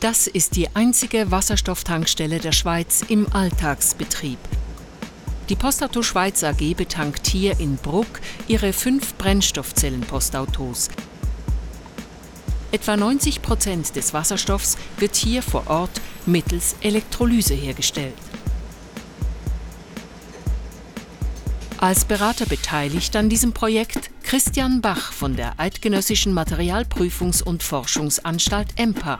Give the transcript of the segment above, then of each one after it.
Das ist die einzige Wasserstofftankstelle der Schweiz im Alltagsbetrieb. Die Postauto Schweiz AG betankt hier in Bruck ihre fünf Brennstoffzellen-Postautos. Etwa 90 Prozent des Wasserstoffs wird hier vor Ort mittels Elektrolyse hergestellt. Als Berater beteiligt an diesem Projekt Christian Bach von der Eidgenössischen Materialprüfungs- und Forschungsanstalt EMPA.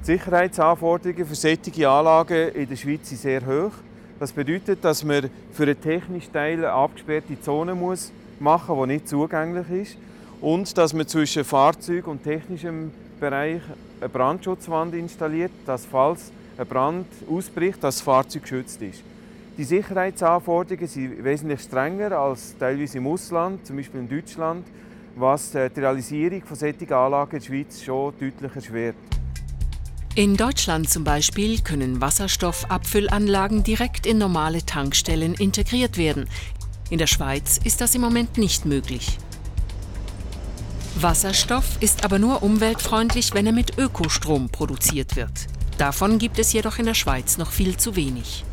Die Sicherheitsanforderungen für solche Anlagen in der Schweiz sind sehr hoch. Das bedeutet, dass man für einen technischen Teil eine abgesperrte Zone muss machen muss, die nicht zugänglich ist. Und dass man zwischen Fahrzeug und technischem Bereich eine Brandschutzwand installiert, dass falls ein Brand ausbricht, das Fahrzeug geschützt ist. Die Sicherheitsanforderungen sind wesentlich strenger als teilweise im Ausland, zum Beispiel in Deutschland, was die Realisierung von solchen Anlagen in der Schweiz schon deutlich erschwert. In Deutschland zum Beispiel können Wasserstoffabfüllanlagen direkt in normale Tankstellen integriert werden. In der Schweiz ist das im Moment nicht möglich. Wasserstoff ist aber nur umweltfreundlich, wenn er mit Ökostrom produziert wird. Davon gibt es jedoch in der Schweiz noch viel zu wenig.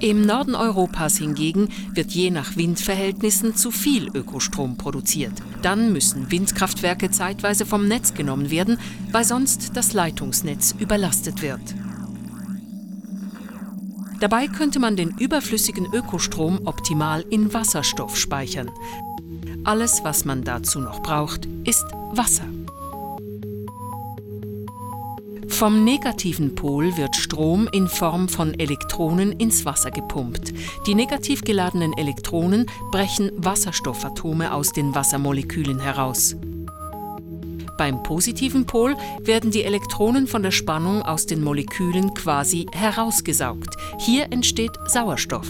Im Norden Europas hingegen wird je nach Windverhältnissen zu viel Ökostrom produziert. Dann müssen Windkraftwerke zeitweise vom Netz genommen werden, weil sonst das Leitungsnetz überlastet wird. Dabei könnte man den überflüssigen Ökostrom optimal in Wasserstoff speichern. Alles, was man dazu noch braucht, ist Wasser. Vom negativen Pol wird Strom in Form von Elektronen ins Wasser gepumpt. Die negativ geladenen Elektronen brechen Wasserstoffatome aus den Wassermolekülen heraus. Beim positiven Pol werden die Elektronen von der Spannung aus den Molekülen quasi herausgesaugt. Hier entsteht Sauerstoff.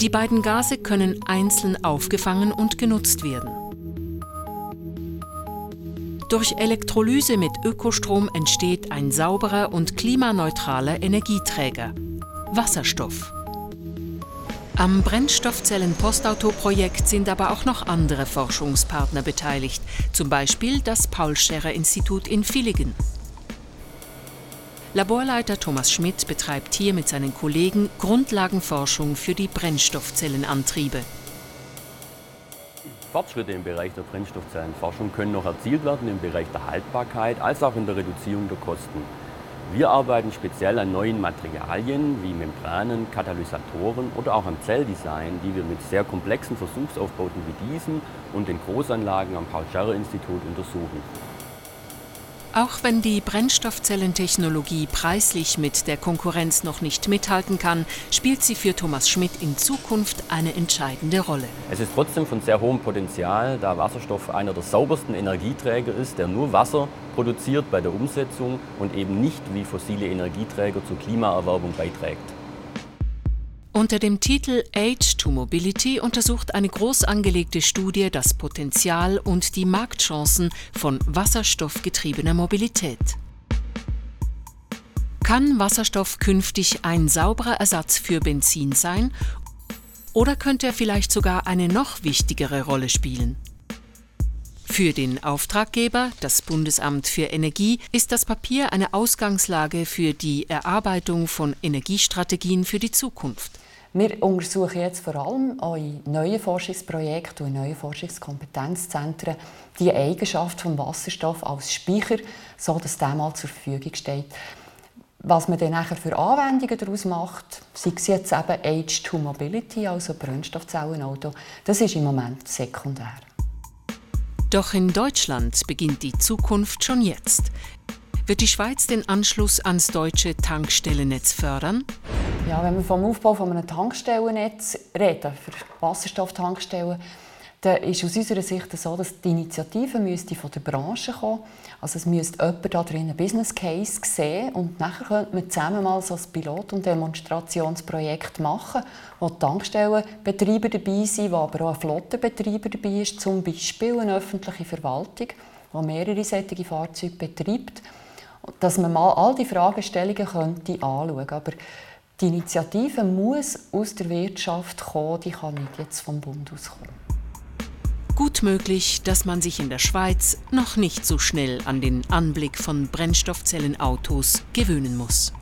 Die beiden Gase können einzeln aufgefangen und genutzt werden. Durch Elektrolyse mit Ökostrom entsteht ein sauberer und klimaneutraler Energieträger Wasserstoff. Am Brennstoffzellen-Postauto-Projekt sind aber auch noch andere Forschungspartner beteiligt, zum Beispiel das Paul-Scherrer-Institut in Villingen. Laborleiter Thomas Schmidt betreibt hier mit seinen Kollegen Grundlagenforschung für die Brennstoffzellenantriebe. Fortschritte im Bereich der Brennstoffzellenforschung können noch erzielt werden im Bereich der Haltbarkeit als auch in der Reduzierung der Kosten. Wir arbeiten speziell an neuen Materialien wie Membranen, Katalysatoren oder auch am Zelldesign, die wir mit sehr komplexen Versuchsaufbauten wie diesen und den Großanlagen am Paul-Scherrer-Institut untersuchen. Auch wenn die Brennstoffzellentechnologie preislich mit der Konkurrenz noch nicht mithalten kann, spielt sie für Thomas Schmidt in Zukunft eine entscheidende Rolle. Es ist trotzdem von sehr hohem Potenzial, da Wasserstoff einer der saubersten Energieträger ist, der nur Wasser produziert bei der Umsetzung und eben nicht wie fossile Energieträger zur Klimaerwerbung beiträgt. Unter dem Titel Age to Mobility untersucht eine groß angelegte Studie das Potenzial und die Marktchancen von wasserstoffgetriebener Mobilität. Kann Wasserstoff künftig ein sauberer Ersatz für Benzin sein oder könnte er vielleicht sogar eine noch wichtigere Rolle spielen? Für den Auftraggeber, das Bundesamt für Energie, ist das Papier eine Ausgangslage für die Erarbeitung von Energiestrategien für die Zukunft. Wir untersuchen jetzt vor allem auch in neuen Forschungsprojekten und in neuen Forschungskompetenzzentren die Eigenschaft des Wasserstoffs als Speicher, so dass der mal zur Verfügung steht. Was man dann nachher für Anwendungen daraus macht, sei es jetzt eben Age to Mobility, also Brennstoffzellenauto, das ist im Moment sekundär. Doch in Deutschland beginnt die Zukunft schon jetzt. Wird die Schweiz den Anschluss ans deutsche Tankstellennetz fördern? Ja, wenn wir vom Aufbau von einem Tankstellennetz reden, für Wasserstofftankstellen, dann ist aus unserer Sicht so, dass die Initiative müsste von der Branche kommen. Also es müsste jemand da drin einen Business Case sehen und nachher könnte man zusammen mal so ein Pilot- und Demonstrationsprojekt machen, wo die Tankstellenbetreiber dabei sind, wo aber auch ein Flottenbetreiber dabei ist, zum Beispiel eine öffentliche Verwaltung, die mehrere solche Fahrzeuge betreibt, dass man mal all die Fragestellungen könnte anschauen könnte. Die Initiative muss aus der Wirtschaft kommen, die kann nicht jetzt vom Bund aus kommen. Gut möglich, dass man sich in der Schweiz noch nicht so schnell an den Anblick von Brennstoffzellenautos gewöhnen muss.